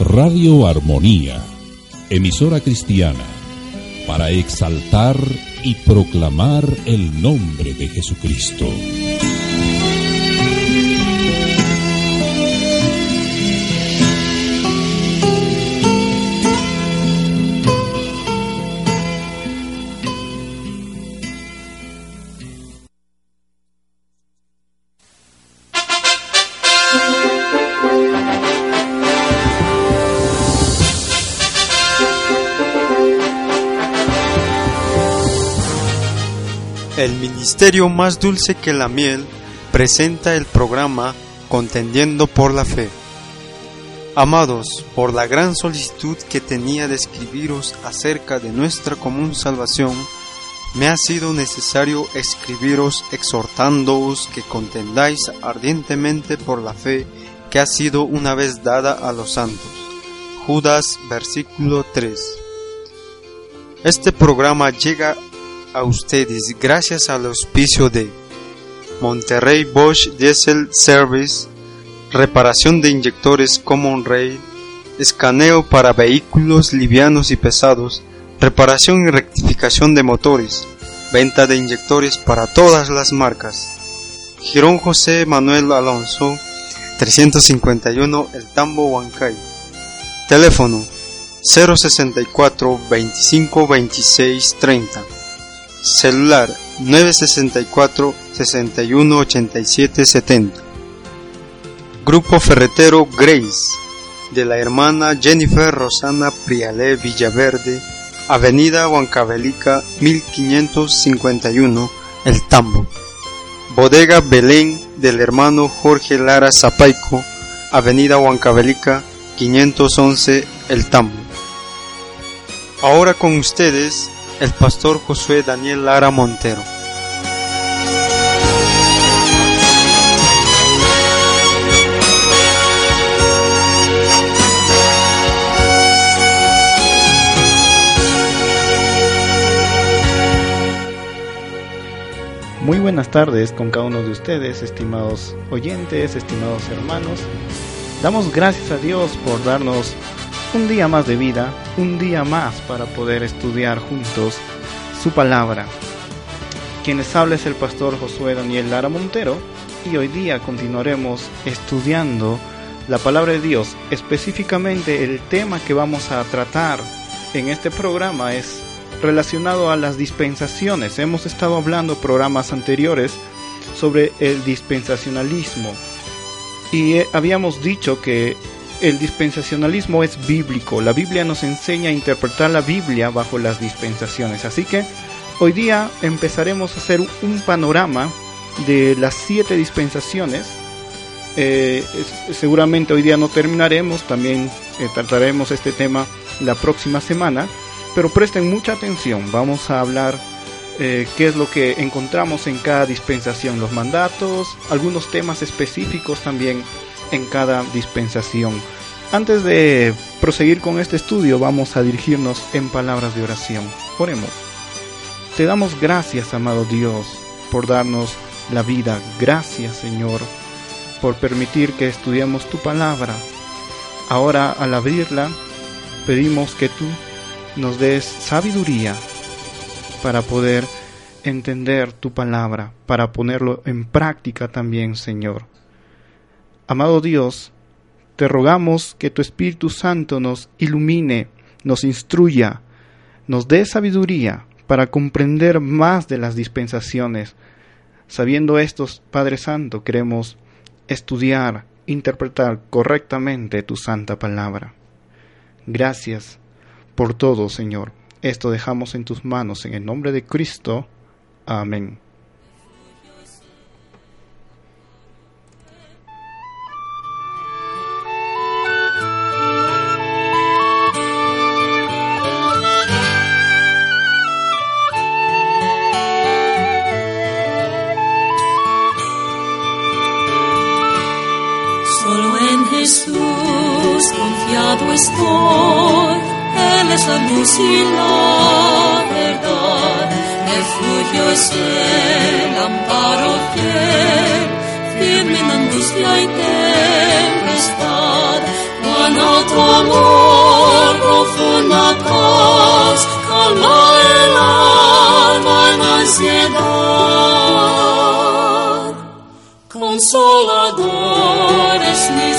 Radio Armonía, emisora cristiana, para exaltar y proclamar el nombre de Jesucristo. El Ministerio Más Dulce que la Miel presenta el programa Contendiendo por la Fe. Amados, por la gran solicitud que tenía de escribiros acerca de nuestra común salvación, me ha sido necesario escribiros exhortándoos que contendáis ardientemente por la fe que ha sido una vez dada a los santos. Judas versículo 3. Este programa llega a ustedes gracias al auspicio de Monterrey Bosch Diesel Service, reparación de inyectores Common Rail, escaneo para vehículos livianos y pesados, reparación y rectificación de motores, venta de inyectores para todas las marcas. Girón José Manuel Alonso, 351 El Tambo Huancay. Teléfono 064 25 26 30 celular 964 61 87 70. Grupo Ferretero Grace de la hermana Jennifer Rosana Prialé Villaverde, Avenida Huancavelica 1551, El Tambo. Bodega Belén del hermano Jorge Lara Zapaico, Avenida Huancavelica 511, El Tambo. Ahora con ustedes el pastor Josué Daniel Lara Montero. Muy buenas tardes con cada uno de ustedes, estimados oyentes, estimados hermanos. Damos gracias a Dios por darnos un día más de vida, un día más para poder estudiar juntos su palabra. Quien les habla es el pastor Josué Daniel Lara Montero y hoy día continuaremos estudiando la palabra de Dios. Específicamente el tema que vamos a tratar en este programa es relacionado a las dispensaciones. Hemos estado hablando programas anteriores sobre el dispensacionalismo y eh, habíamos dicho que el dispensacionalismo es bíblico. La Biblia nos enseña a interpretar la Biblia bajo las dispensaciones. Así que hoy día empezaremos a hacer un panorama de las siete dispensaciones. Eh, seguramente hoy día no terminaremos, también eh, trataremos este tema la próxima semana, pero presten mucha atención, vamos a hablar eh, qué es lo que encontramos en cada dispensación, los mandatos, algunos temas específicos también en cada dispensación. Antes de proseguir con este estudio, vamos a dirigirnos en palabras de oración. Oremos. Te damos gracias, amado Dios, por darnos la vida. Gracias, Señor, por permitir que estudiemos tu palabra. Ahora, al abrirla, pedimos que tú nos des sabiduría para poder entender tu palabra, para ponerlo en práctica también, Señor. Amado Dios, te rogamos que tu Espíritu Santo nos ilumine, nos instruya, nos dé sabiduría para comprender más de las dispensaciones. Sabiendo esto, Padre Santo, queremos estudiar, interpretar correctamente tu santa palabra. Gracias por todo, Señor. Esto dejamos en tus manos en el nombre de Cristo. Amén. Luz y la verdad, refugio es el amparo fiel, firme en angustia y tempestad, cuán alto amor, profunda paz, calma el alma ansiedad. Consolador es mi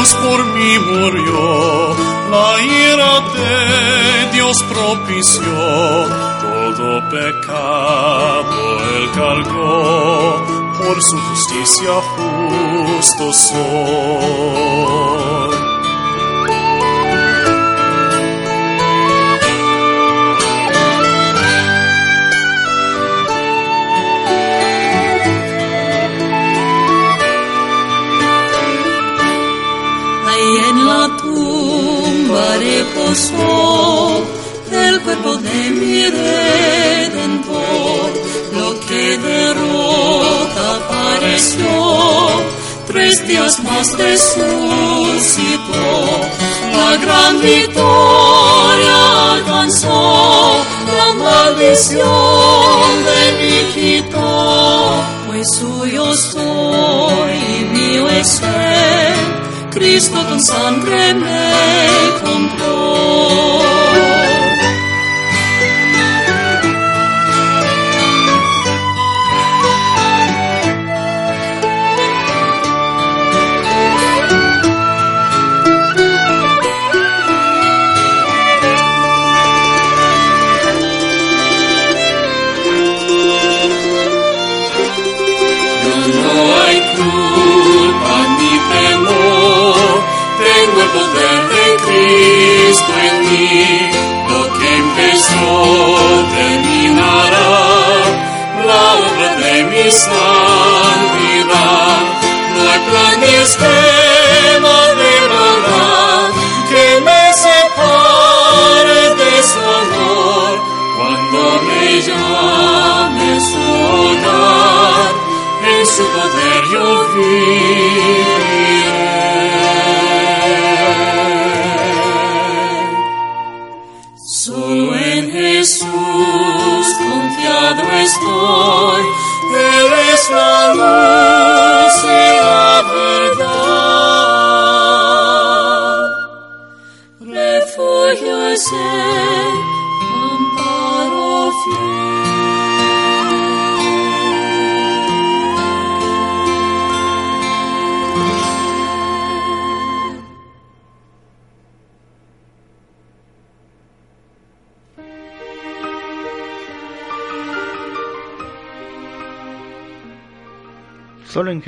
cruz por mí murió, la ira de Dios propició, todo pecado él cargó, por su justicia justo soy. Reposó el cuerpo de mi redentor, lo que derrota pareció, tres días más resucitó, la gran victoria alcanzó, la maldición de mí quitó, pues suyo soy y mío es él. Cristo con sangre me compró.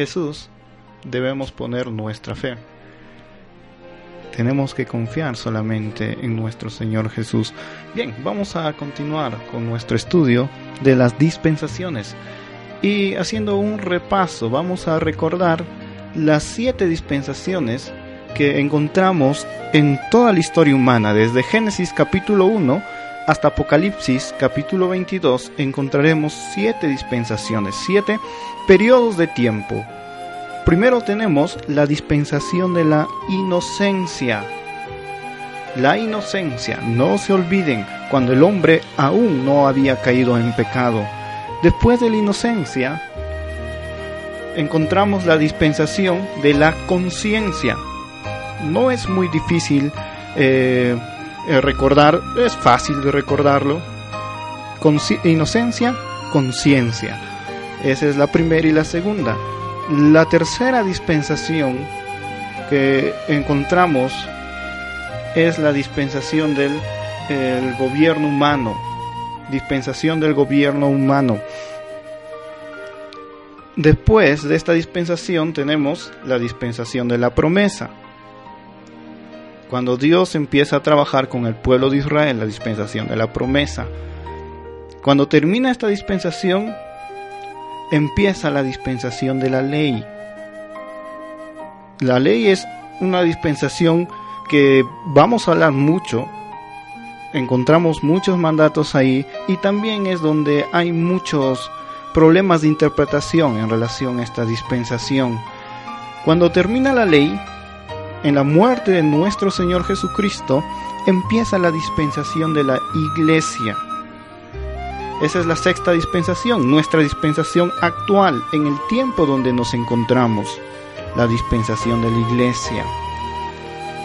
Jesús debemos poner nuestra fe. Tenemos que confiar solamente en nuestro Señor Jesús. Bien, vamos a continuar con nuestro estudio de las dispensaciones. Y haciendo un repaso, vamos a recordar las siete dispensaciones que encontramos en toda la historia humana, desde Génesis capítulo 1 hasta Apocalipsis capítulo 22, encontraremos siete dispensaciones, siete periodos de tiempo. Primero tenemos la dispensación de la inocencia. La inocencia, no se olviden, cuando el hombre aún no había caído en pecado. Después de la inocencia, encontramos la dispensación de la conciencia. No es muy difícil eh, eh, recordar, es fácil de recordarlo. Inocencia, conciencia. Esa es la primera y la segunda. La tercera dispensación que encontramos es la dispensación del el gobierno humano. dispensación del gobierno humano. Después de esta dispensación tenemos la dispensación de la promesa. Cuando Dios empieza a trabajar con el pueblo de Israel, la dispensación de la promesa. Cuando termina esta dispensación, empieza la dispensación de la ley. La ley es una dispensación que vamos a hablar mucho. Encontramos muchos mandatos ahí y también es donde hay muchos problemas de interpretación en relación a esta dispensación. Cuando termina la ley, en la muerte de nuestro Señor Jesucristo, empieza la dispensación de la iglesia. Esa es la sexta dispensación, nuestra dispensación actual, en el tiempo donde nos encontramos, la dispensación de la iglesia.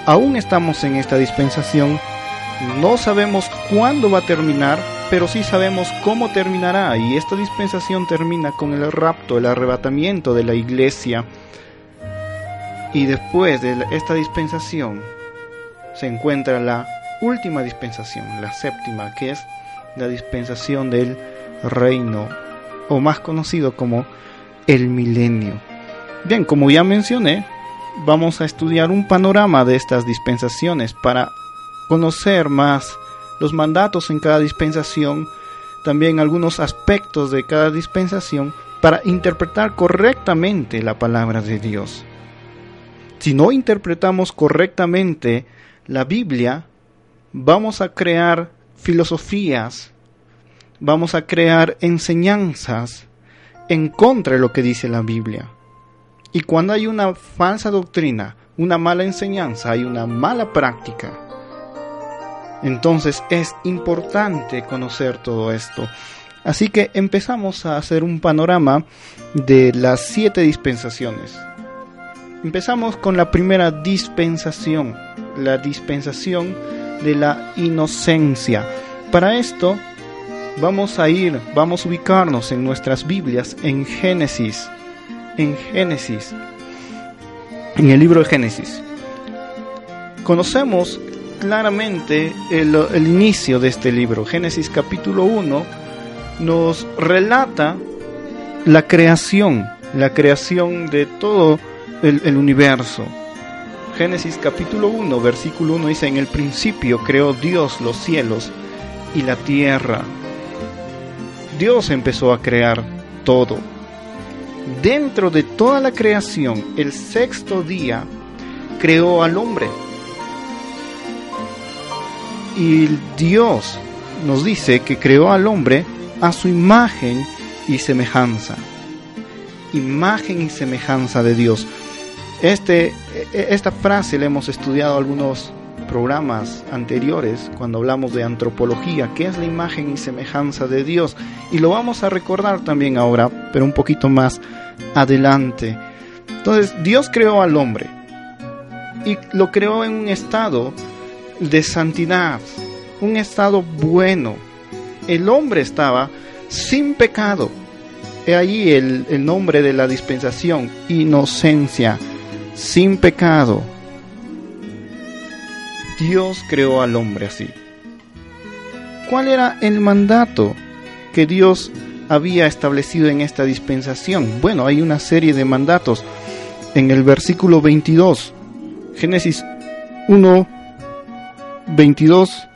Aún estamos en esta dispensación, no sabemos cuándo va a terminar, pero sí sabemos cómo terminará y esta dispensación termina con el rapto, el arrebatamiento de la iglesia. Y después de esta dispensación se encuentra la última dispensación, la séptima, que es la dispensación del reino, o más conocido como el milenio. Bien, como ya mencioné, vamos a estudiar un panorama de estas dispensaciones para conocer más los mandatos en cada dispensación, también algunos aspectos de cada dispensación para interpretar correctamente la palabra de Dios. Si no interpretamos correctamente la Biblia, vamos a crear filosofías, vamos a crear enseñanzas en contra de lo que dice la Biblia. Y cuando hay una falsa doctrina, una mala enseñanza, hay una mala práctica, entonces es importante conocer todo esto. Así que empezamos a hacer un panorama de las siete dispensaciones. Empezamos con la primera dispensación, la dispensación de la inocencia. Para esto vamos a ir, vamos a ubicarnos en nuestras Biblias en Génesis, en Génesis, en el libro de Génesis. Conocemos claramente el, inicio de este libro. Génesis capítulo 1 nos relata la creación, la creación de todo el, universo. Génesis capítulo 1, versículo 1 dice, en el principio creó Dios los cielos y la tierra. Dios empezó a crear todo. Dentro de toda la creación, el sexto día creó al hombre y Dios nos dice que creó al hombre a su imagen y semejanza. Imagen y semejanza de Dios. Este, e, esta frase la hemos estudiado algunos programas anteriores cuando hablamos de antropología, que es la imagen y semejanza de Dios. Y lo vamos a recordar también ahora, pero un poquito más adelante. Entonces, Dios creó al hombre y lo creó en un estado de santidad, un estado bueno. El hombre estaba sin pecado. He ahí el, el nombre de la dispensación, inocencia, sin pecado. Dios creó al hombre así. ¿Cuál era el mandato que Dios había establecido en esta dispensación? Bueno, hay una serie de mandatos. En el versículo 22, Génesis 1, 22,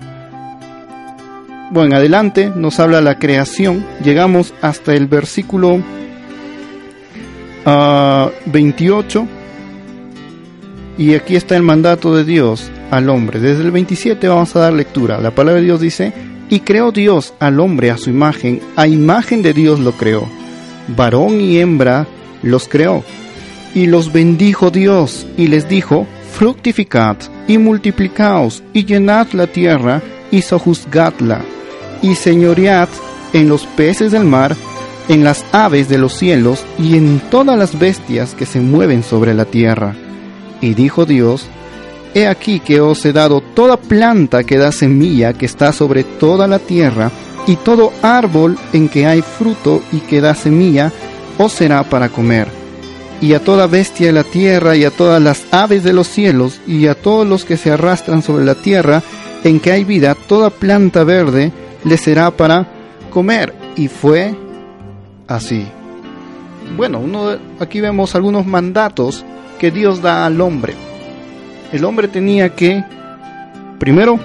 bueno, en adelante nos habla la creación, llegamos hasta el versículo 28 ah, y aquí está el mandato de Dios al hombre. Desde el 27 vamos a dar lectura. La palabra de Dios dice, y creó Dios al hombre a su imagen, a imagen de Dios lo creó, varón y hembra los creó, y los bendijo Dios y les dijo, fructificad y multiplicaos y llenad la tierra y sojuzgadla y señoread en los peces del mar, en las aves de los cielos y en todas las bestias que se mueven sobre la tierra. Y dijo Dios, He aquí que os he dado toda planta que da semilla que está sobre toda la tierra, y todo árbol en que hay fruto y que da semilla, os será para comer y a toda bestia de la tierra, y a todas las aves de los cielos, y a todos los que se arrastran sobre la tierra, en que hay vida, toda planta verde, le será para comer. Y fue así. Bueno, uno, aquí vemos algunos mandatos que Dios da al hombre. El hombre tenía que, primero,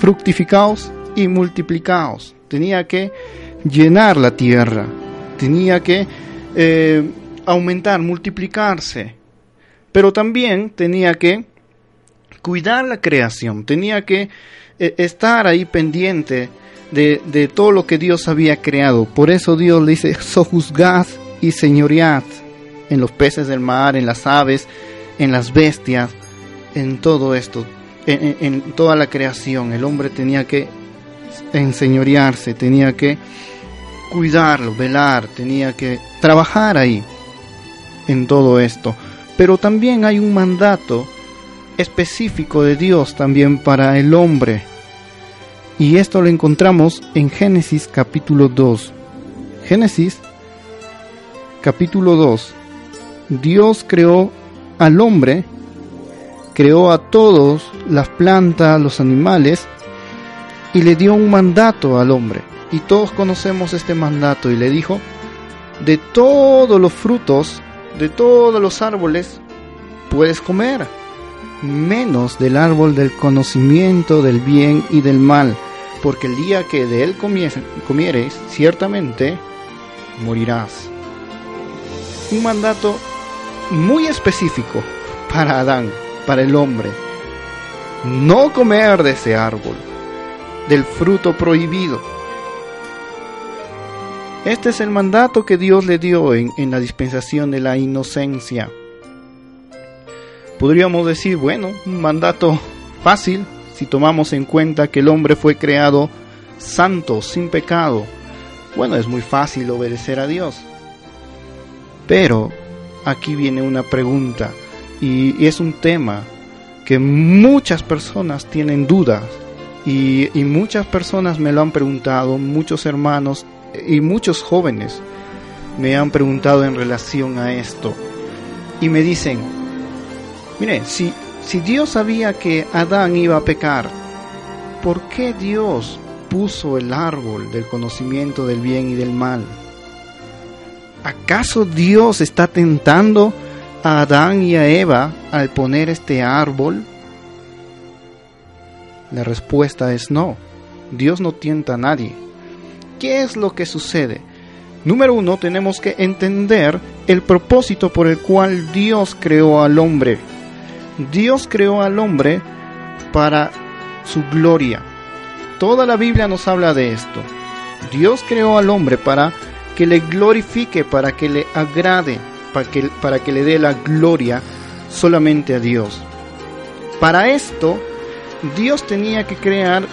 fructificaos y multiplicaos. Tenía que llenar la tierra. Tenía que eh, aumentar, multiplicarse. Pero también tenía que cuidar la creación. Tenía que eh, estar ahí pendiente de, de, todo lo que Dios había creado. Por eso Dios le dice, sojuzgad y señoread en los peces del mar, en las aves, en las bestias, en todo esto, en, toda la creación. El hombre tenía que enseñorearse, tenía que cuidarlo, velar, tenía que trabajar ahí en todo esto. Pero también hay un mandato específico de Dios también para el hombre. Y esto lo encontramos en Génesis capítulo 2. Génesis capítulo 2. Dios creó al hombre, creó a todos, las plantas, los animales, y le dio un mandato al hombre. Y todos conocemos este mandato y le dijo, de todos los frutos, de todos los árboles, puedes comer, menos del árbol del conocimiento del bien y del mal, porque el día que de él comieres, ciertamente morirás. Un mandato muy específico para Adán, para el hombre. No comer de ese árbol, del fruto prohibido. Este es el mandato que Dios le dio en, en la dispensación de la inocencia. Podríamos decir, bueno, un mandato fácil si tomamos en cuenta que el hombre fue creado santo, sin pecado. Bueno, es muy fácil obedecer a Dios. Pero aquí viene una pregunta. Y, es un tema que muchas personas tienen dudas. Y, y muchas personas me lo han preguntado, muchos hermanos y muchos jóvenes me han preguntado en relación a esto. Y me dicen, mire, si, si Dios sabía que Adán iba a pecar, ¿por qué Dios puso el árbol del conocimiento del bien y del mal? ¿Acaso Dios está tentando a Adán y a Eva al poner este árbol? La respuesta es no. Dios no tienta a nadie. ¿Qué es lo que sucede? Número uno, tenemos que entender el propósito por el cual Dios creó al hombre. Dios creó al hombre para su gloria. Toda la Biblia nos habla de esto. Dios creó al hombre para que le glorifique, para que le agrade, para que, para que le dé la gloria solamente a Dios. Para esto, Dios tenía que crear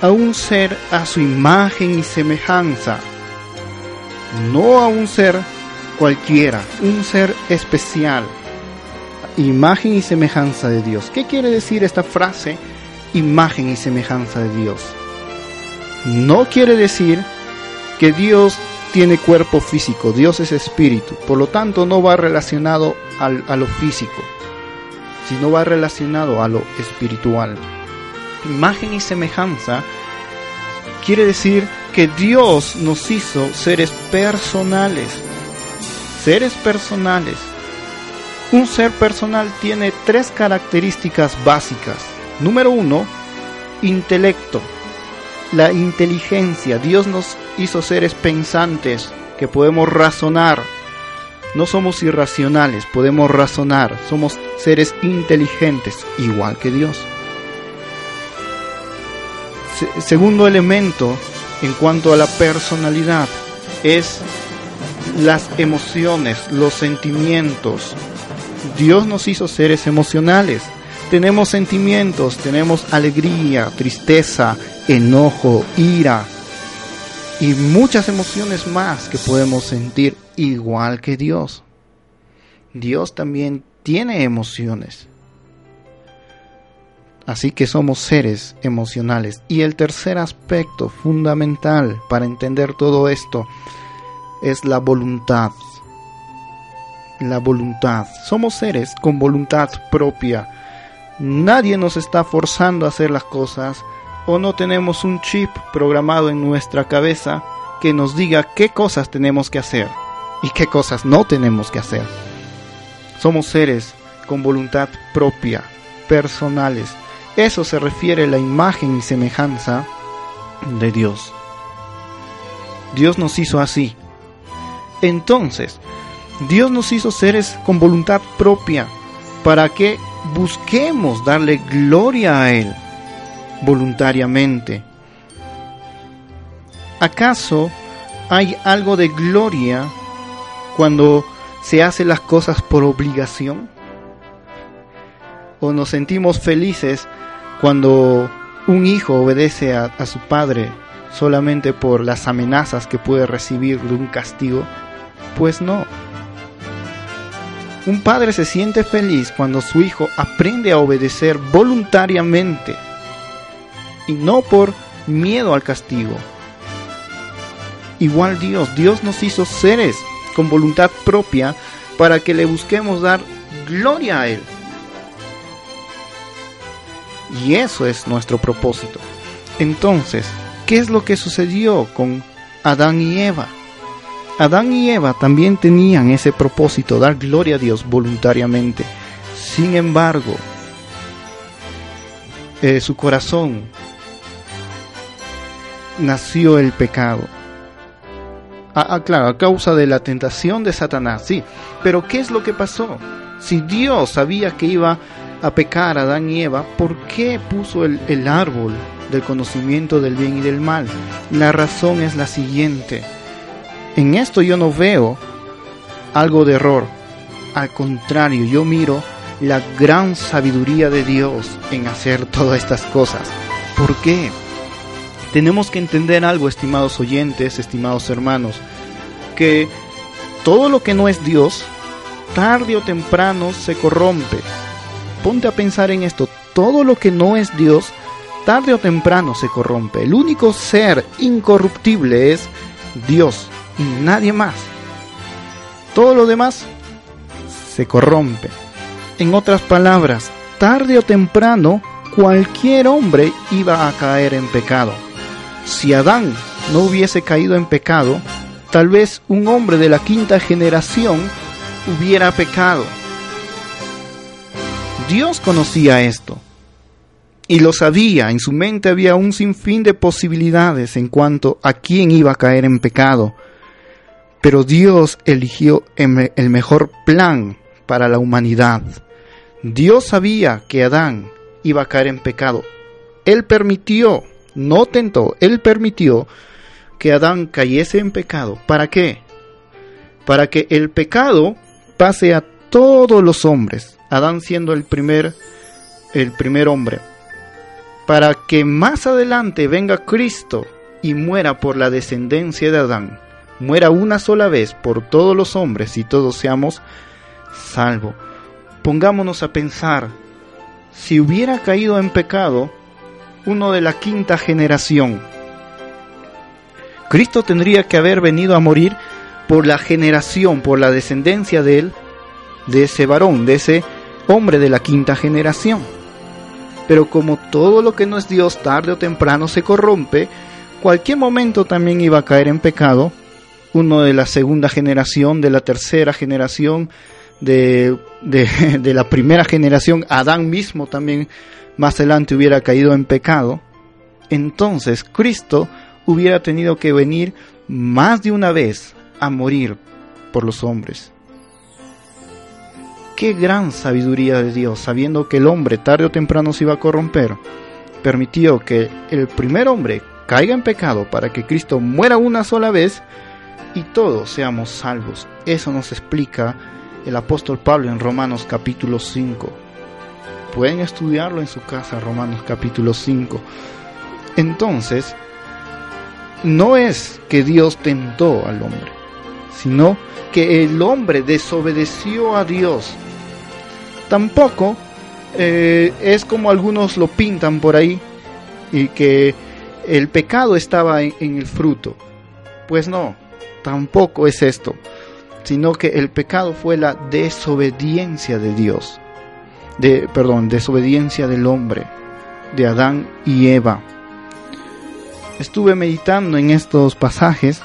a un ser a su imagen y semejanza, no a un ser cualquiera, un ser especial, imagen y semejanza de Dios. ¿Qué quiere decir esta frase, imagen y semejanza de Dios? No quiere decir que Dios tiene cuerpo físico, Dios es espíritu, por lo tanto no va relacionado al, a lo físico, sino va relacionado a lo espiritual imagen y semejanza, quiere decir que Dios nos hizo seres personales. Seres personales. Un ser personal tiene tres características básicas. Número uno, intelecto. La inteligencia. Dios nos hizo seres pensantes que podemos razonar. No somos irracionales, podemos razonar. Somos seres inteligentes, igual que Dios segundo elemento en cuanto a la personalidad es las emociones, los sentimientos. Dios nos hizo seres emocionales. Tenemos sentimientos, tenemos alegría, tristeza, enojo, ira y muchas emociones más que podemos sentir igual que Dios. Dios también tiene emociones. Así que somos seres emocionales. Y el tercer aspecto fundamental para entender todo esto es la voluntad. La voluntad. Somos seres con voluntad propia. Nadie nos está forzando a hacer las cosas. O no tenemos un chip programado en nuestra cabeza que nos diga qué cosas tenemos que hacer y qué cosas no tenemos que hacer. Somos seres con voluntad propia, personales. Eso se refiere a la imagen y semejanza de Dios. Dios nos hizo así. Entonces, Dios nos hizo seres con voluntad propia para que busquemos darle gloria a Él voluntariamente. ¿Acaso hay algo de gloria cuando se hacen las cosas por obligación? ¿O nos sentimos felices cuando un hijo obedece a, su padre solamente por las amenazas que puede recibir de un castigo? Pues no. Un padre se siente feliz cuando su hijo aprende a obedecer voluntariamente y no por miedo al castigo. Igual Dios, Dios nos hizo seres con voluntad propia para que le busquemos dar gloria a Él. Y eso es nuestro propósito. Entonces, ¿qué es lo que sucedió con Adán y Eva? Adán y Eva también tenían ese propósito, dar gloria a Dios voluntariamente. Sin embargo, eh, su corazón nació el pecado. Ah, claro, a causa de la tentación de Satanás, sí. Pero ¿qué es lo que pasó? Si Dios sabía que iba a pecar a Adán y Eva, ¿por qué puso el, el árbol del conocimiento del bien y del mal? La razón es la siguiente. En esto yo no veo algo de error. Al contrario, yo miro la gran sabiduría de Dios en hacer todas estas cosas. ¿Por qué? Tenemos que entender algo, estimados oyentes, estimados hermanos, que todo lo que no es Dios, tarde o temprano se corrompe. Ponte a pensar en esto, todo lo que no es Dios, tarde o temprano se corrompe. El único ser incorruptible es Dios y nadie más. Todo lo demás se corrompe. En otras palabras, tarde o temprano cualquier hombre iba a caer en pecado. Si Adán no hubiese caído en pecado, tal vez un hombre de la quinta generación hubiera pecado. Dios conocía esto y lo sabía, en su mente había un sinfín de posibilidades en cuanto a quién iba a caer en pecado, pero Dios eligió el mejor plan para la humanidad. Dios sabía que Adán iba a caer en pecado. Él permitió no tentó, él permitió que Adán cayese en pecado. ¿Para qué? Para que el pecado pase a todos los hombres, Adán siendo el primer el primer hombre. Para que más adelante venga Cristo y muera por la descendencia de Adán, muera una sola vez por todos los hombres y todos seamos salvos. Pongámonos a pensar, si hubiera caído en pecado, uno de la quinta generación. Cristo tendría que haber venido a morir por la generación, por la descendencia de él, de ese varón, de ese hombre de la quinta generación. Pero como todo lo que no es Dios tarde o temprano se corrompe, cualquier momento también iba a caer en pecado, uno de la segunda generación, de la tercera generación, de, de, la primera generación, Adán mismo también más adelante hubiera caído en pecado, entonces Cristo hubiera tenido que venir más de una vez a morir por los hombres. Qué gran sabiduría de Dios, sabiendo que el hombre tarde o temprano se iba a corromper, permitió que el primer hombre caiga en pecado para que Cristo muera una sola vez y todos seamos salvos. Eso nos explica el apóstol Pablo en Romanos capítulo 5. Pueden estudiarlo en su casa, Romanos capítulo 5. Entonces, no es que Dios tentó al hombre, sino que el hombre desobedeció a Dios. Tampoco eh, es como algunos lo pintan por ahí y que el pecado estaba en, en el fruto. Pues no, tampoco es esto, sino que el pecado fue la desobediencia de Dios de, perdón, desobediencia del hombre, de Adán y Eva. estuve meditando en estos pasajes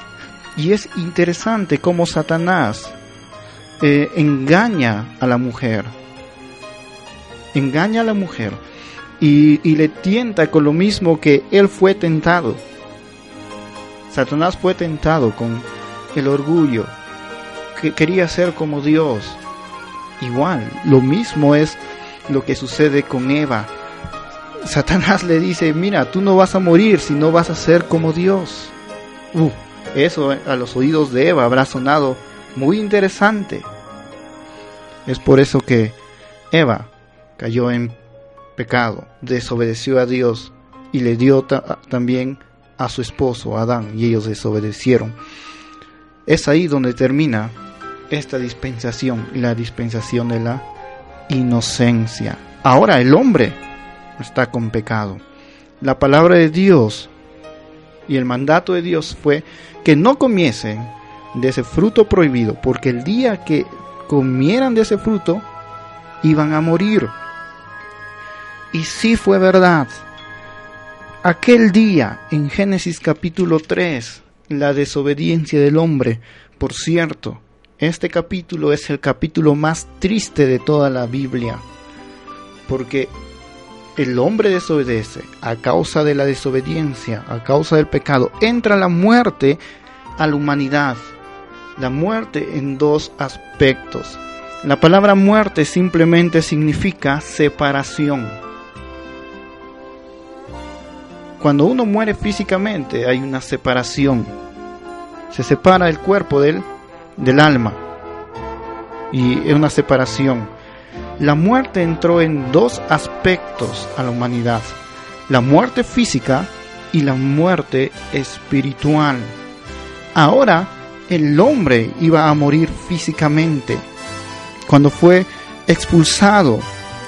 y es interesante cómo Satanás eh, engaña a la mujer. Engaña a la mujer y, y le tienta con lo mismo que él fue tentado. Satanás fue tentado con el orgullo, que quería ser como Dios. Igual, lo mismo es lo que sucede con Eva. Satanás le dice, mira, tú no vas a morir si no vas a ser como Dios. Uh, eso a los oídos de Eva habrá sonado muy interesante. Es por eso que Eva cayó en pecado, desobedeció a Dios y le dio también a su esposo Adán y ellos desobedecieron. Es ahí donde termina esta dispensación, la dispensación de la inocencia. Ahora el hombre está con pecado. La palabra de Dios y el mandato de Dios fue que no comiesen de ese fruto prohibido, porque el día que comieran de ese fruto, iban a morir. Y sí fue verdad. Aquel día, en Génesis capítulo 3, la desobediencia del hombre, por cierto, este capítulo es el capítulo más triste de toda la Biblia, porque el hombre desobedece a causa de la desobediencia, a causa del pecado, entra la muerte a la humanidad. La muerte en dos aspectos. La palabra muerte simplemente significa separación. Cuando uno muere físicamente hay una separación. Se separa el cuerpo del, del alma. Y es una separación. La muerte entró en dos aspectos a la humanidad. La muerte física y la muerte espiritual. Ahora el hombre iba a morir físicamente. Cuando fue expulsado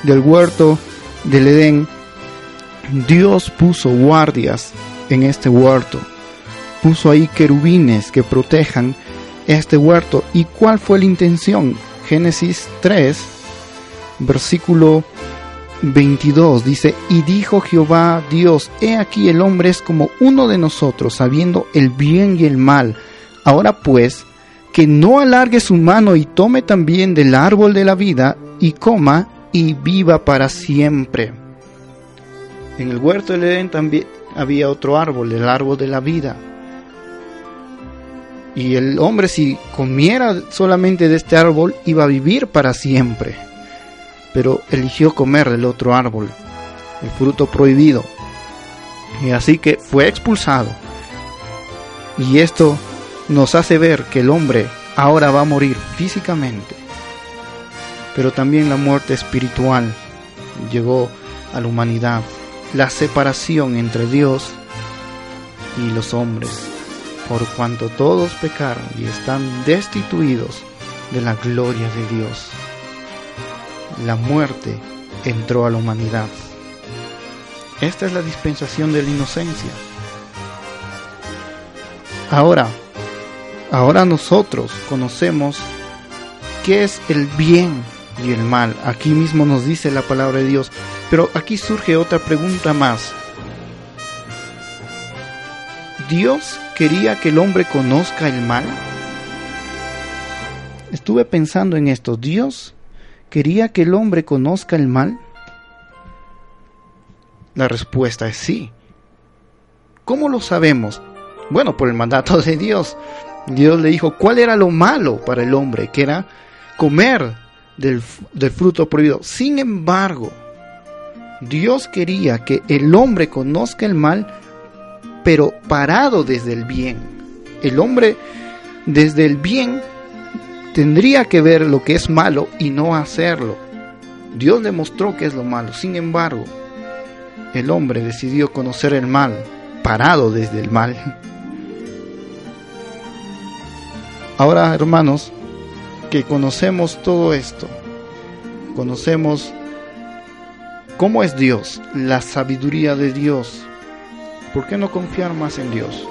del huerto del Edén, Dios puso guardias en este huerto. Puso ahí querubines que protejan este huerto. ¿Y cuál fue la intención? Génesis 3, versículo 22 dice, y dijo Jehová Dios, he aquí el hombre es como uno de nosotros, sabiendo el bien y el mal. Ahora pues, que no alargue su mano y tome también del árbol de la vida y coma y viva para siempre. En el huerto del Edén también había otro árbol, el árbol de la vida. Y el hombre si comiera solamente de este árbol iba a vivir para siempre. Pero eligió comer del otro árbol, el fruto prohibido. Y así que fue expulsado. Y esto nos hace ver que el hombre ahora va a morir físicamente. Pero también la muerte espiritual llegó a la humanidad la separación entre Dios y los hombres, por cuanto todos pecaron y están destituidos de la gloria de Dios. La muerte entró a la humanidad. Esta es la dispensación de la inocencia. Ahora, ahora nosotros conocemos qué es el bien y el mal. Aquí mismo nos dice la palabra de Dios, pero aquí surge otra pregunta más. ¿Dios quería que el hombre conozca el mal? Estuve pensando en esto. ¿Dios quería que el hombre conozca el mal? La respuesta es sí. ¿Cómo lo sabemos? Bueno, por el mandato de Dios. Dios le dijo cuál era lo malo para el hombre, que era comer del, del fruto prohibido. Sin embargo, Dios quería que el hombre conozca el mal, pero parado desde el bien. El hombre desde el bien tendría que ver lo que es malo y no hacerlo. Dios demostró que es lo malo. Sin embargo, el hombre decidió conocer el mal, parado desde el mal. Ahora, hermanos, que conocemos todo esto, conocemos ¿Cómo es Dios? La sabiduría de Dios. ¿Por qué no confiar más en Dios?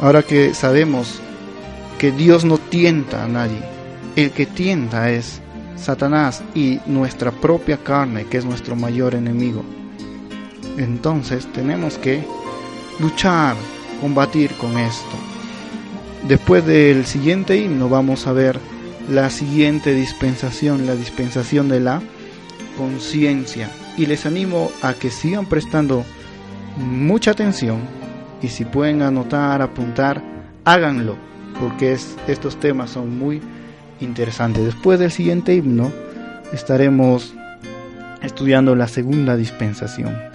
Ahora que sabemos que Dios no tienta a nadie, el que tienta es Satanás y nuestra propia carne, que es nuestro mayor enemigo. Entonces tenemos que luchar, combatir con esto. Después del siguiente himno vamos a ver la siguiente dispensación, la dispensación de la conciencia. Y les animo a que sigan prestando mucha atención y si pueden anotar, apuntar, háganlo, porque es, estos temas son muy interesantes. Después del siguiente himno estaremos estudiando la segunda dispensación.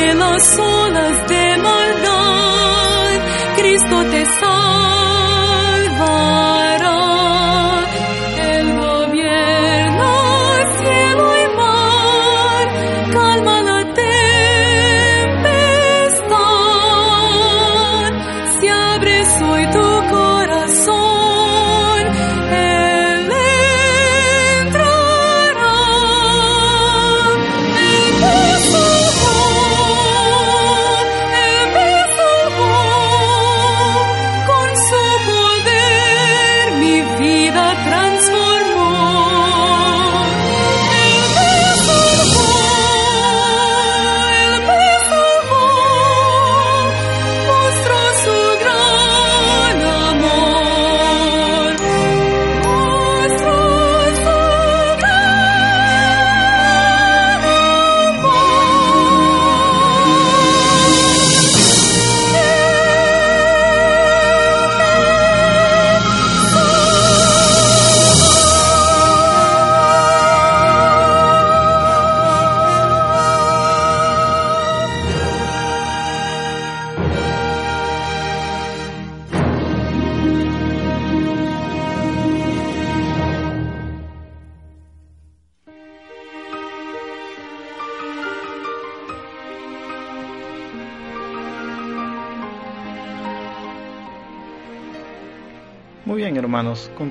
De las olas de maldad, Cristo te salvará.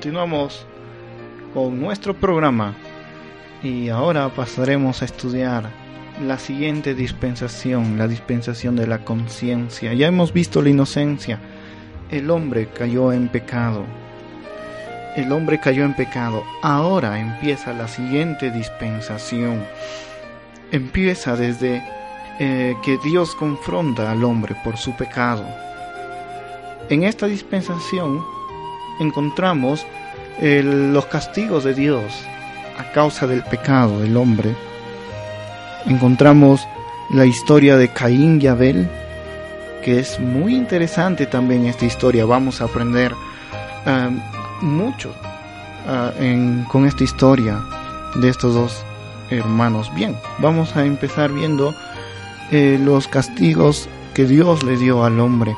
Continuamos con nuestro programa y ahora pasaremos a estudiar la siguiente dispensación, la dispensación de la conciencia. Ya hemos visto la inocencia. El hombre cayó en pecado. El hombre cayó en pecado. Ahora empieza la siguiente dispensación. Empieza desde eh, que Dios confronta al hombre por su pecado. En esta dispensación encontramos los castigos de Dios a causa del pecado del hombre encontramos la historia de Caín y Abel, que es muy interesante también esta historia. Vamos a aprender um, mucho uh, con esta historia de estos dos hermanos. Bien, vamos a empezar viendo eh, los castigos que Dios le dio al hombre.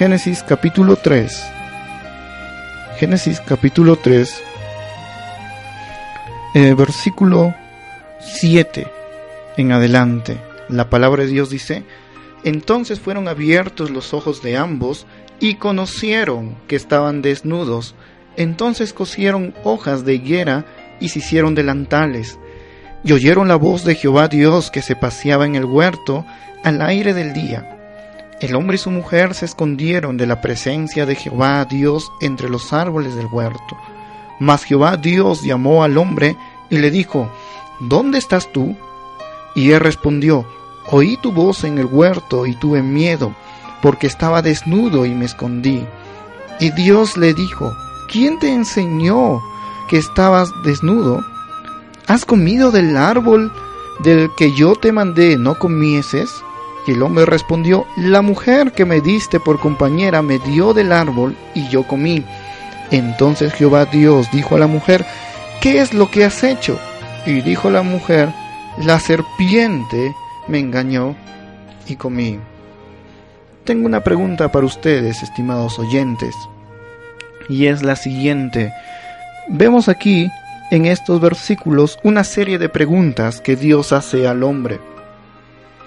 Génesis capítulo 3. Génesis capítulo 3, eh, versículo 7 en adelante, la palabra de Dios dice, entonces fueron abiertos los ojos de ambos y conocieron que estaban desnudos. Entonces cosieron hojas de higuera y se hicieron delantales. Y oyeron la voz de Jehová Dios que se paseaba en el huerto al aire del día. El hombre y su mujer se escondieron de la presencia de Jehová Dios entre los árboles del huerto. Mas Jehová Dios llamó al hombre y le dijo, ¿Dónde estás tú? Y él respondió, Oí tu voz en el huerto y tuve miedo, porque estaba desnudo y me escondí. Y Dios le dijo, ¿quién te enseñó que estabas desnudo? ¿Has comido del árbol del que yo te mandé no comieses? Y el hombre respondió, La mujer que me diste por compañera me dio del árbol y yo comí. Entonces Jehová Dios dijo a la mujer, ¿qué es lo que has hecho? Y dijo la mujer, la serpiente me engañó y comí. Tengo una pregunta para ustedes, estimados oyentes, y es la siguiente. Vemos aquí en estos versículos una serie de preguntas que Dios hace al hombre.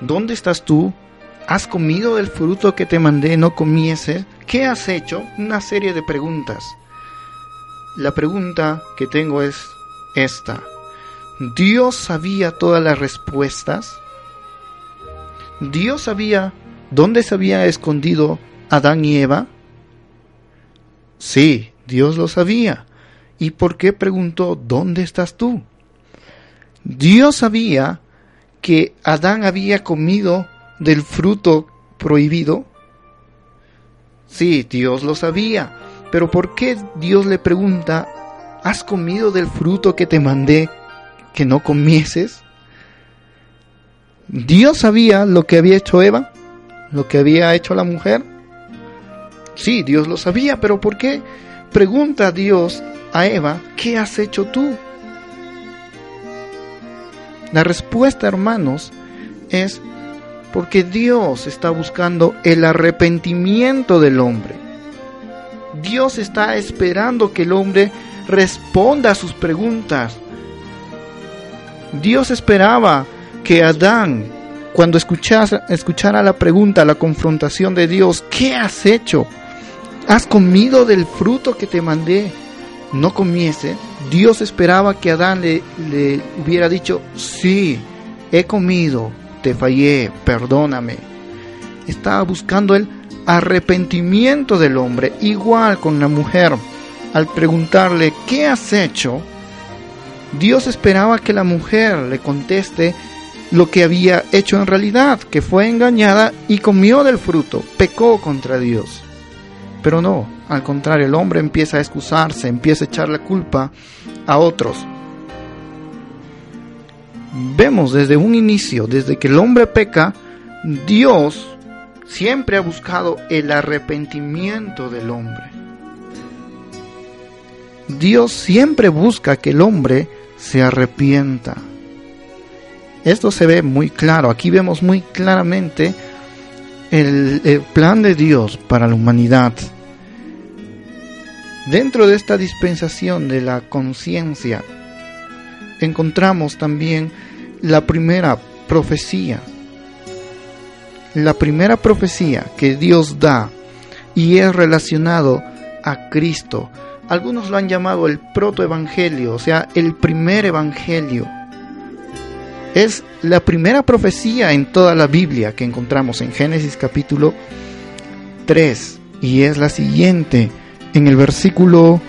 ¿Dónde estás tú? ¿Has comido del fruto que te mandé no comiese? ¿Qué has hecho? Una serie de preguntas. La pregunta que tengo es esta. Dios sabía todas las respuestas. Dios sabía dónde se había escondido Adán y Eva. Sí, Dios lo sabía. ¿Y por qué preguntó, ¿dónde estás tú? Dios sabía que Adán había comido del fruto prohibido. Sí, Dios lo sabía. Pero ¿por qué Dios le pregunta, ¿has comido del fruto que te mandé que no comieses. Dios sabía lo que había hecho Eva, lo que había hecho la mujer. Sí, Dios lo sabía, pero ¿por qué pregunta Dios a Eva, ¿qué has hecho tú? La respuesta, hermanos, es porque Dios está buscando el arrepentimiento del hombre. Dios está esperando que el hombre responda a sus preguntas. Dios esperaba que Adán, cuando escuchara, escuchara la pregunta, la confrontación de Dios, ¿qué has hecho? ¿Has comido del fruto que te mandé? No comiese. Dios esperaba que Adán le, le hubiera dicho, sí, he comido, te fallé, perdóname. Estaba buscando el arrepentimiento del hombre, igual con la mujer. Al preguntarle, ¿qué has hecho? Dios esperaba que la mujer le conteste lo que había hecho en realidad, que fue engañada y comió del fruto, pecó contra Dios. Pero no, al contrario, el hombre empieza a excusarse, empieza a echar la culpa a otros. Vemos desde un inicio, desde que el hombre peca, Dios siempre ha buscado el arrepentimiento del hombre. Dios siempre busca que el hombre se arrepienta. Esto se ve muy claro, aquí vemos muy claramente el, plan de Dios para la humanidad. Dentro de esta dispensación de la conciencia encontramos también la primera profecía. La primera profecía que Dios da y es relacionado a Cristo. Algunos lo han llamado el protoevangelio, o sea, el primer evangelio. Es la primera profecía en toda la Biblia que encontramos en Génesis capítulo 3 y es la siguiente en el versículo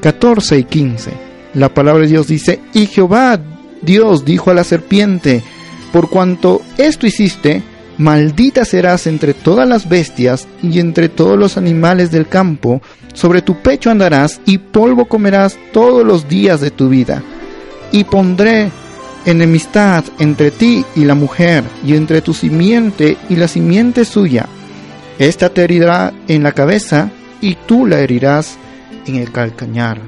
14 y 15. La palabra de Dios dice, y Jehová Dios dijo a la serpiente, por cuanto esto hiciste, maldita serás entre todas las bestias y entre todos los animales del campo, sobre tu pecho andarás y polvo comerás todos los días de tu vida. Y pondré enemistad entre ti y la mujer, y entre tu simiente y la simiente suya. Esta te herirá en la cabeza, y tú la herirás en el calcañar.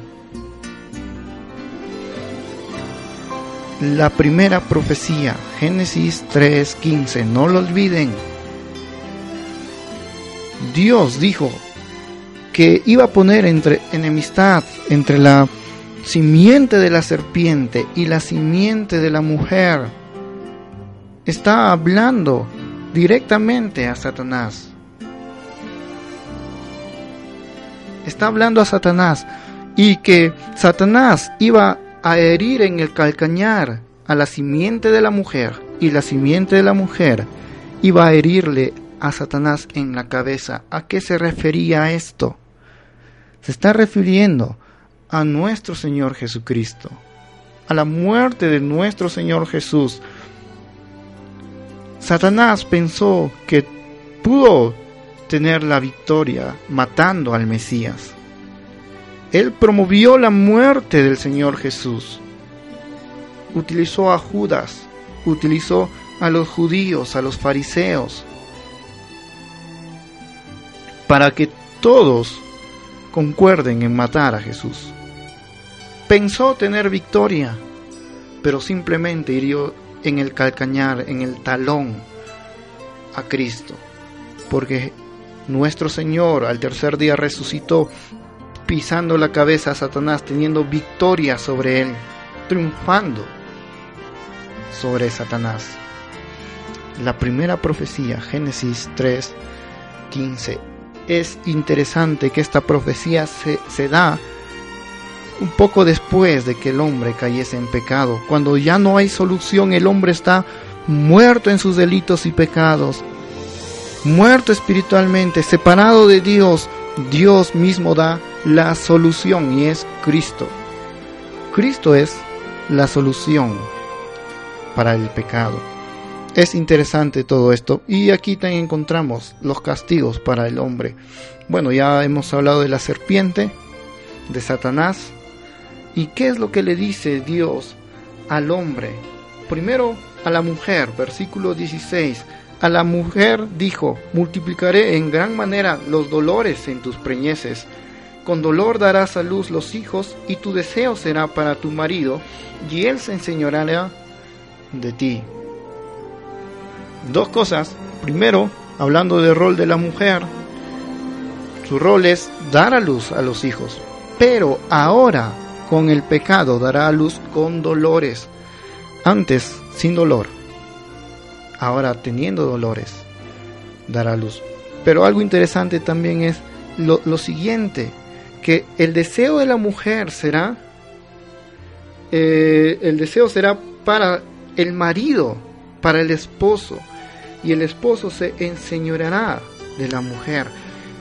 La primera profecía, Génesis 3:15, no lo olviden. Dios dijo que iba a poner entre enemistad entre la simiente de la serpiente y la simiente de la mujer. Está hablando directamente a Satanás. Está hablando a Satanás y que Satanás iba a herir en el calcañar a la simiente de la mujer y la simiente de la mujer iba a herirle a Satanás en la cabeza. ¿A qué se refería esto? Se está refiriendo a nuestro Señor Jesucristo, a la muerte de nuestro Señor Jesús. Satanás pensó que pudo tener la victoria matando al Mesías. Él promovió la muerte del Señor Jesús. Utilizó a Judas, utilizó a los judíos, a los fariseos, para que todos concuerden en matar a Jesús. Pensó tener victoria, pero simplemente hirió en el calcañar, en el talón a Cristo, porque nuestro Señor al tercer día resucitó pisando la cabeza a Satanás, teniendo victoria sobre él, triunfando sobre Satanás. La primera profecía, Génesis 3, 15. Es interesante que esta profecía se, da un poco después de que el hombre cayese en pecado. Cuando ya no hay solución, el hombre está muerto en sus delitos y pecados, muerto espiritualmente, separado de Dios. Dios mismo da la solución y es Cristo. Cristo es la solución para el pecado. Es interesante todo esto y aquí también encontramos los castigos para el hombre. Bueno, ya hemos hablado de la serpiente, de Satanás, ¿Y qué es lo que le dice Dios al hombre? Primero a la mujer, versículo 16. A la mujer dijo, multiplicaré en gran manera los dolores en tus preñeces. Con dolor darás a luz los hijos, y tu deseo será para tu marido, y él se enseñará de ti. Dos cosas. Primero, hablando del rol de la mujer, su rol es dar a luz a los hijos. Pero ahora con el pecado dará a luz con dolores. Antes sin dolor, ahora teniendo dolores, dará luz. Pero algo interesante también es lo, lo siguiente, que el deseo de la mujer será, eh, el deseo será para el marido, para el esposo, y el esposo se enseñoreará de la mujer.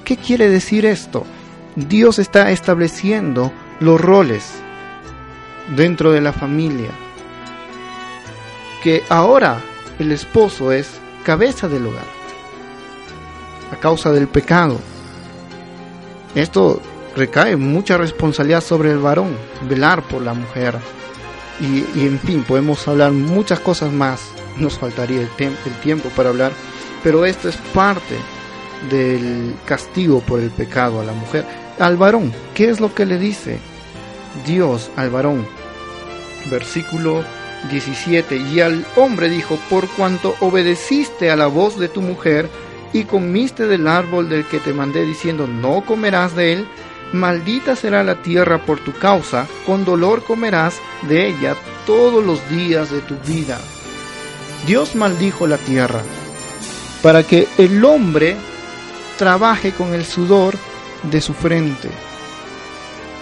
¿Qué quiere decir esto? Dios está estableciendo los roles dentro de la familia. Que ahora el esposo es cabeza del hogar a causa del pecado. Esto recae mucha responsabilidad sobre el varón, velar por la mujer. Y, en fin, podemos hablar muchas cosas más, nos faltaría el, el tiempo para hablar, pero esto es parte del castigo por el pecado a la mujer. Al varón, ¿qué es lo que le dice? Dios al varón. Versículo 17. Y al hombre dijo, por cuanto obedeciste a la voz de tu mujer y comiste del árbol del que te mandé diciendo, no comerás de él, maldita será la tierra por tu causa, con dolor comerás de ella todos los días de tu vida. Dios maldijo la tierra para que el hombre trabaje con el sudor de su frente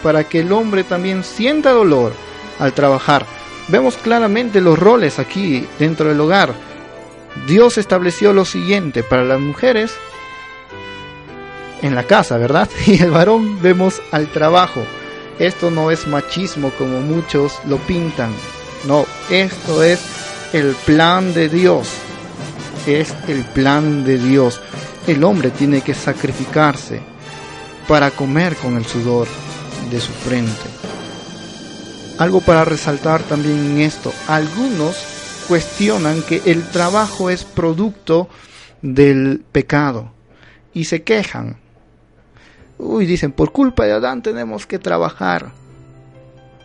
para que el hombre también sienta dolor al trabajar. Vemos claramente los roles aquí dentro del hogar. Dios estableció lo siguiente para las mujeres en la casa, ¿verdad? Y el varón vemos al trabajo. Esto no es machismo como muchos lo pintan. No, esto es el plan de Dios. Es el plan de Dios. El hombre tiene que sacrificarse para comer con el sudor de su frente. Algo para resaltar también en esto. Algunos cuestionan que el trabajo es producto del pecado y se quejan. Uy, dicen, por culpa de Adán tenemos que trabajar.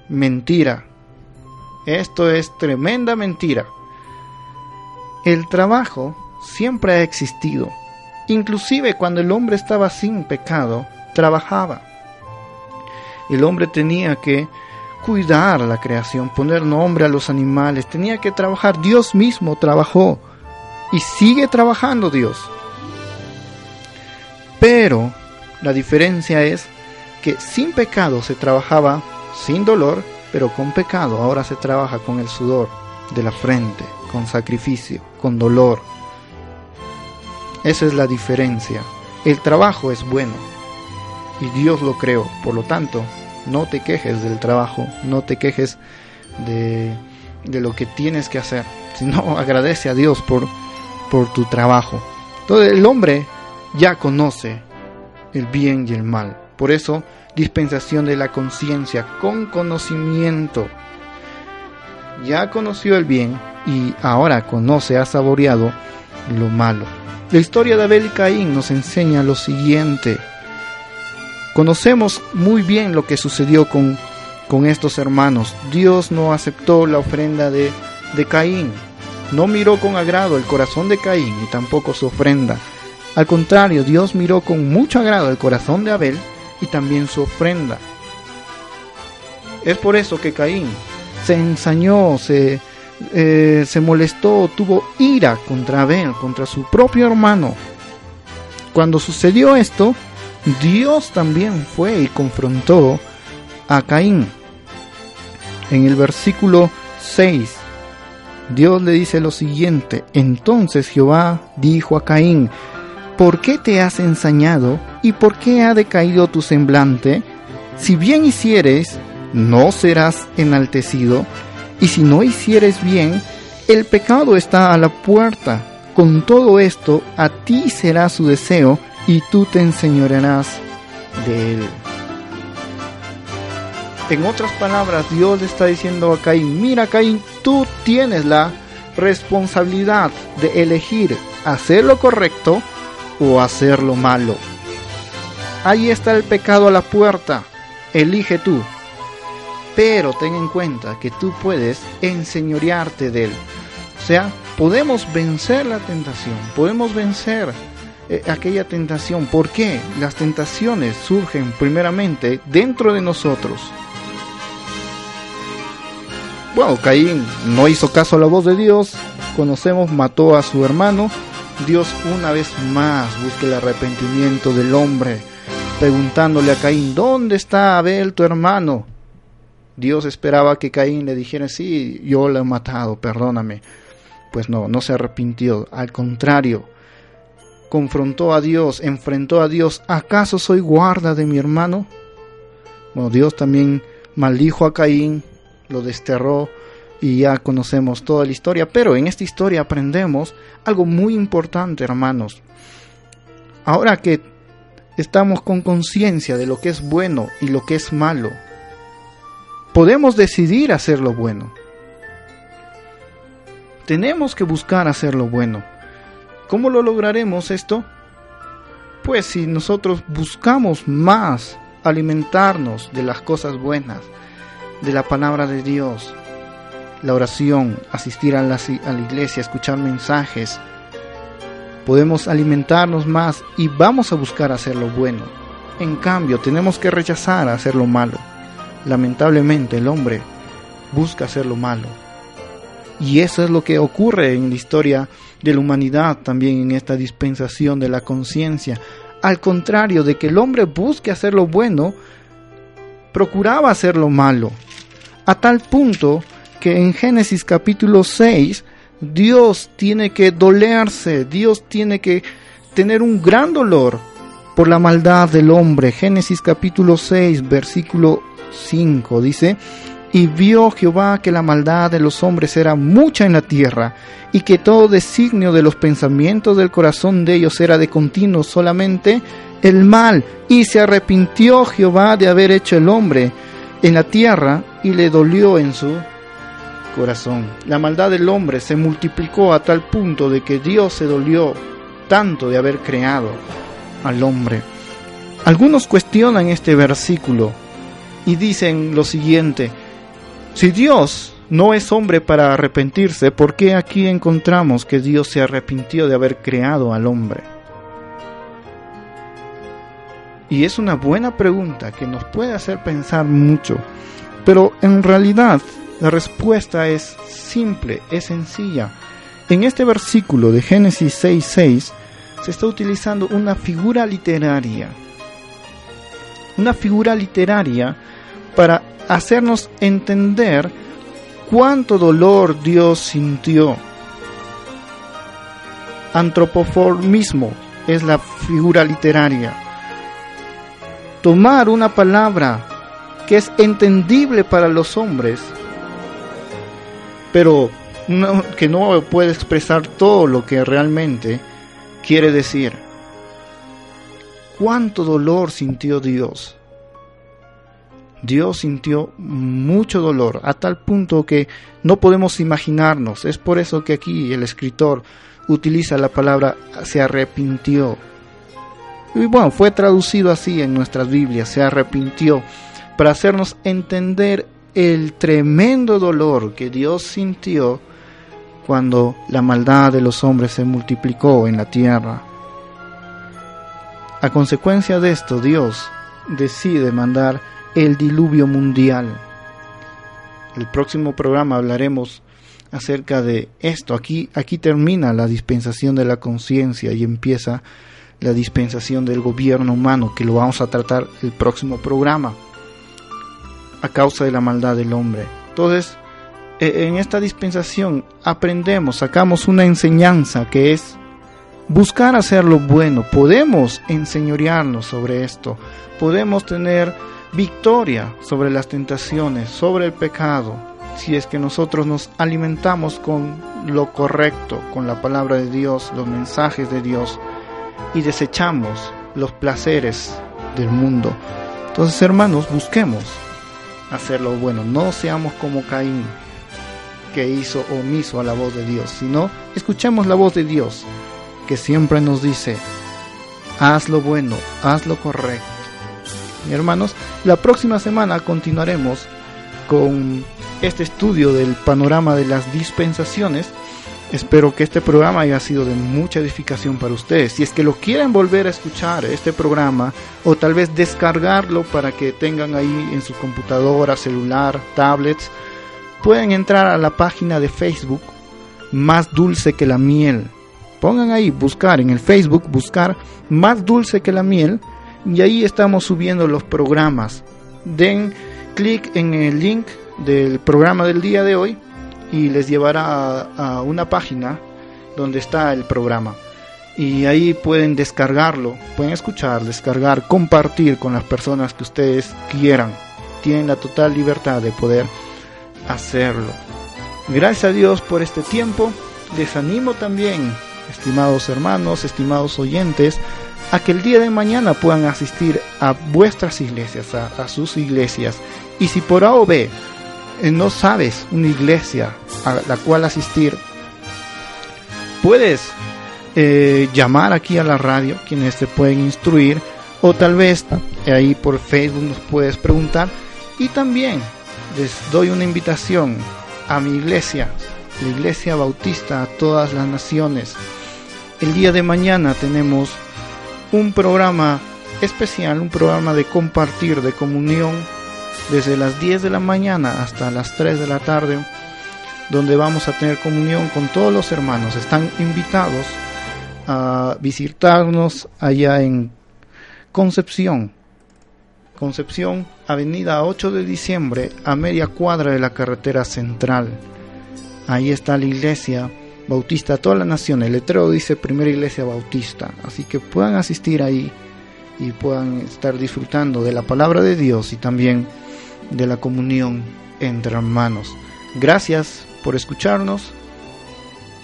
Mentira. Esto es tremenda mentira. El trabajo siempre ha existido. Inclusive cuando el hombre estaba sin pecado, trabajaba. El hombre tenía que cuidar la creación, poner nombre a los animales, tenía que trabajar. Dios mismo trabajó y sigue trabajando Dios. Pero la diferencia es que sin pecado se trabajaba sin dolor, pero con pecado ahora se trabaja con el sudor de la frente, con sacrificio, con dolor. Esa es la diferencia. El trabajo es bueno y Dios lo creó. Por lo tanto, no te quejes del trabajo, no te quejes de, de lo que tienes que hacer, sino agradece a Dios por, por tu trabajo. Entonces el hombre ya conoce el bien y el mal. Por eso, dispensación de la conciencia con conocimiento. Ya conoció el bien y ahora conoce, ha saboreado lo malo. La historia de Abel y Caín nos enseña lo siguiente. Conocemos muy bien lo que sucedió con, con estos hermanos. Dios no aceptó la ofrenda de, de Caín. No miró con agrado el corazón de Caín y tampoco su ofrenda. Al contrario, Dios miró con mucho agrado el corazón de Abel y también su ofrenda. Es por eso que Caín se ensañó, se, eh, se molestó, tuvo ira contra Abel, contra su propio hermano. Cuando sucedió esto, Dios también fue y confrontó a Caín. En el versículo 6, Dios le dice lo siguiente, entonces Jehová dijo a Caín, ¿por qué te has ensañado y por qué ha decaído tu semblante? Si bien hicieres, no serás enaltecido, y si no hicieres bien, el pecado está a la puerta. Con todo esto, a ti será su deseo, y tú te enseñorearás de él. En otras palabras, Dios le está diciendo a Caín, mira Caín, tú tienes la responsabilidad de elegir hacer lo correcto o hacer lo malo. Ahí está el pecado a la puerta, elige tú. Pero ten en cuenta que tú puedes enseñorearte de él. O sea, podemos vencer la tentación, podemos vencer eh, aquella tentación. ¿Por qué? Las tentaciones surgen primeramente dentro de nosotros. Bueno, Caín no hizo caso a la voz de Dios, conocemos, mató a su hermano. Dios una vez más busca el arrepentimiento del hombre, preguntándole a Caín, ¿dónde está Abel tu hermano? Dios esperaba que Caín le dijera, sí, yo lo he matado, perdóname. Pues no, no se arrepintió, al contrario, confrontó a Dios, enfrentó a Dios, ¿acaso soy guarda de mi hermano? Bueno, Dios también maldijo a Caín, lo desterró y ya conocemos toda la historia, pero en esta historia aprendemos algo muy importante, hermanos. Ahora que estamos con conciencia de lo que es bueno y lo que es malo, podemos decidir hacer lo bueno. Tenemos que buscar hacer lo bueno. ¿Cómo lo lograremos esto? Pues si nosotros buscamos más alimentarnos de las cosas buenas, de la palabra de Dios, la oración, asistir a la, iglesia, escuchar mensajes, podemos alimentarnos más y vamos a buscar hacer lo bueno. En cambio, tenemos que rechazar hacer lo malo. Lamentablemente el hombre busca hacer lo malo. Y eso es lo que ocurre en la historia de la humanidad, también en esta dispensación de la conciencia. Al contrario de que el hombre busque hacer lo bueno, procuraba hacer lo malo, a tal punto que en Génesis capítulo 6 Dios tiene que dolerse, Dios tiene que tener un gran dolor por la maldad del hombre. Génesis capítulo 6, versículo 5 dice, y vio Jehová que la maldad de los hombres era mucha en la tierra, y que todo designio de los pensamientos del corazón de ellos era de continuo solamente el mal, y se arrepintió Jehová de haber hecho el hombre en la tierra, y le dolió en su corazón. La maldad del hombre se multiplicó a tal punto de que Dios se dolió tanto de haber creado al hombre. Algunos cuestionan este versículo y dicen lo siguiente, si Dios no es hombre para arrepentirse, ¿por qué aquí encontramos que Dios se arrepintió de haber creado al hombre? Y es una buena pregunta que nos puede hacer pensar mucho, pero en realidad la respuesta es simple, es sencilla. En este versículo de Génesis 6.6 se está utilizando una figura literaria. Una figura literaria para hacernos entender cuánto dolor Dios sintió. Antropoformismo es la figura literaria. Tomar una palabra que es entendible para los hombres pero que no puede expresar todo lo que realmente quiere decir. ¿Cuánto dolor sintió Dios? Dios sintió mucho dolor, a tal punto que no podemos imaginarnos. Es por eso que aquí el escritor utiliza la palabra se arrepintió. Y bueno, fue traducido así en nuestras Biblias, se arrepintió, para hacernos entender el tremendo dolor que Dios sintió cuando la maldad de los hombres se multiplicó en la tierra. A consecuencia de esto, Dios decide mandar el diluvio mundial. El próximo programa hablaremos acerca de esto. Aquí, aquí termina la dispensación de la conciencia y empieza la dispensación del gobierno humano, que lo vamos a tratar el próximo programa a causa de la maldad del hombre. Entonces, e, en esta dispensación aprendemos, sacamos una enseñanza que es buscar hacer lo bueno. Podemos enseñorearnos sobre esto. Podemos tener victoria sobre las tentaciones, sobre el pecado, si es que nosotros nos alimentamos con lo correcto, con la palabra de Dios, los mensajes de Dios, y desechamos los placeres del mundo. Entonces, hermanos, busquemos hacer lo bueno. No seamos como Caín, que hizo omiso a la voz de Dios, sino escuchemos la voz de Dios, que siempre nos dice, haz lo bueno, haz lo correcto. Hermanos, la próxima semana continuaremos con este estudio del panorama de las dispensaciones Espero que este programa haya sido de mucha edificación para ustedes. Si es que lo quieren volver a escuchar, este programa, o tal vez descargarlo para que tengan ahí en su computadora, celular, tablets, pueden entrar a la página de Facebook Más Dulce que la Miel. Pongan ahí, buscar en el Facebook, buscar Más Dulce que la Miel, y ahí estamos subiendo los programas. Den clic en el link del programa del día de hoy y les llevará a, una página donde está el programa. Y ahí pueden descargarlo, pueden escuchar, descargar, compartir con las personas que ustedes quieran. Tienen la total libertad de poder hacerlo. Gracias a Dios por este tiempo. Les animo también, estimados hermanos, estimados oyentes, a que el día de mañana puedan asistir a vuestras iglesias, a, sus iglesias. Y si por A o B eh, no sabes una iglesia a la cual asistir, puedes eh, llamar aquí a la radio, quienes te pueden instruir, o tal vez ahí por Facebook nos puedes preguntar. Y también les doy una invitación a mi iglesia, la Iglesia Bautista a todas las naciones. El día de mañana tenemos un programa especial, un programa de compartir, de comunión desde las 10 de la mañana hasta las 3 de la tarde, donde vamos a tener comunión con todos los hermanos. Están invitados a visitarnos allá en Concepción, Concepción, Avenida 8 de Diciembre, a media cuadra de la carretera central. Ahí está la iglesia bautista toda la nación. El letrero dice Primera Iglesia Bautista. Así que puedan asistir ahí y puedan estar disfrutando de la palabra de Dios y también de la comunión entre hermanos. Gracias por escucharnos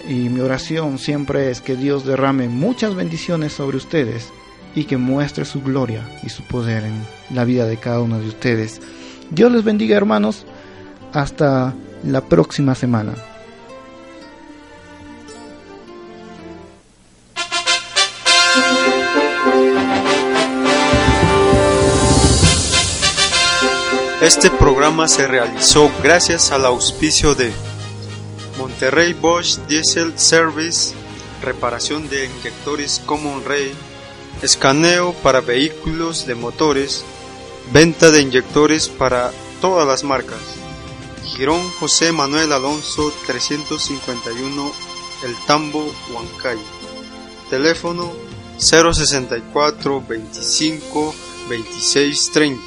y mi oración siempre es que Dios derrame muchas bendiciones sobre ustedes y que muestre su gloria y su poder en la vida de cada uno de ustedes. Dios les bendiga hermanos. Hasta la próxima semana. Este programa se realizó gracias al auspicio de Monterrey Bosch Diesel Service, reparación de inyectores Common Ray, escaneo para vehículos de motores, venta de inyectores para todas las marcas. Girón José Manuel Alonso 351 El Tambo, Huancay. Teléfono 064 25 26 30.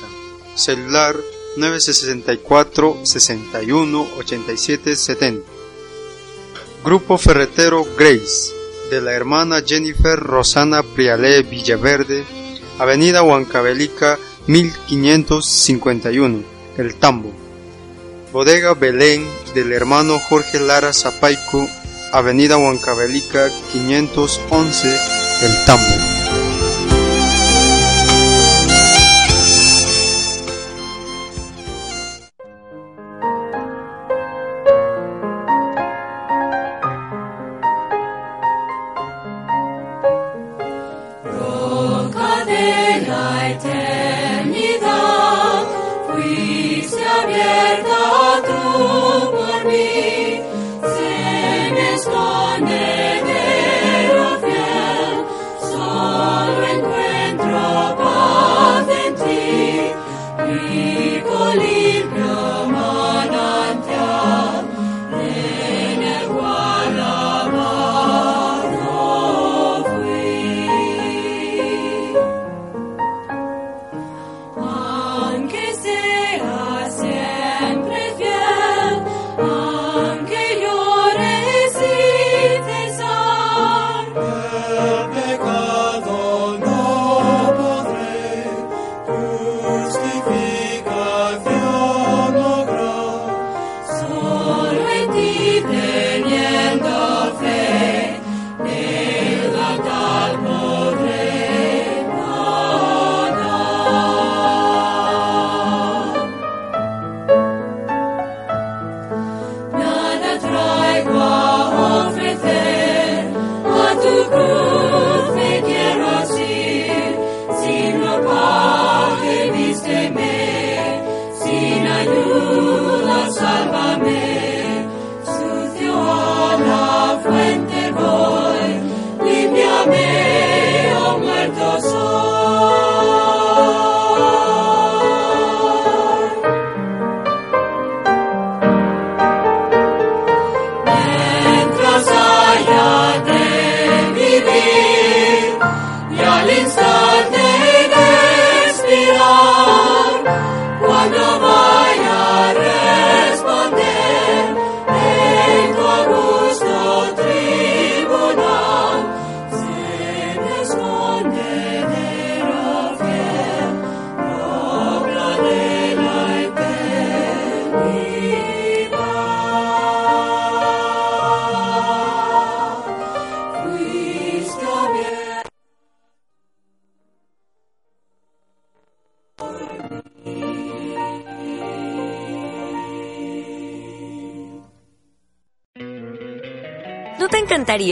Celular 964 61 87 70. Grupo Ferretero Grace de la hermana Jennifer Rosana Prialé Villaverde, Avenida Huancavelica 1551, El Tambo. Bodega Belén del hermano Jorge Lara Zapaico, Avenida Huancavelica 511, El Tambo.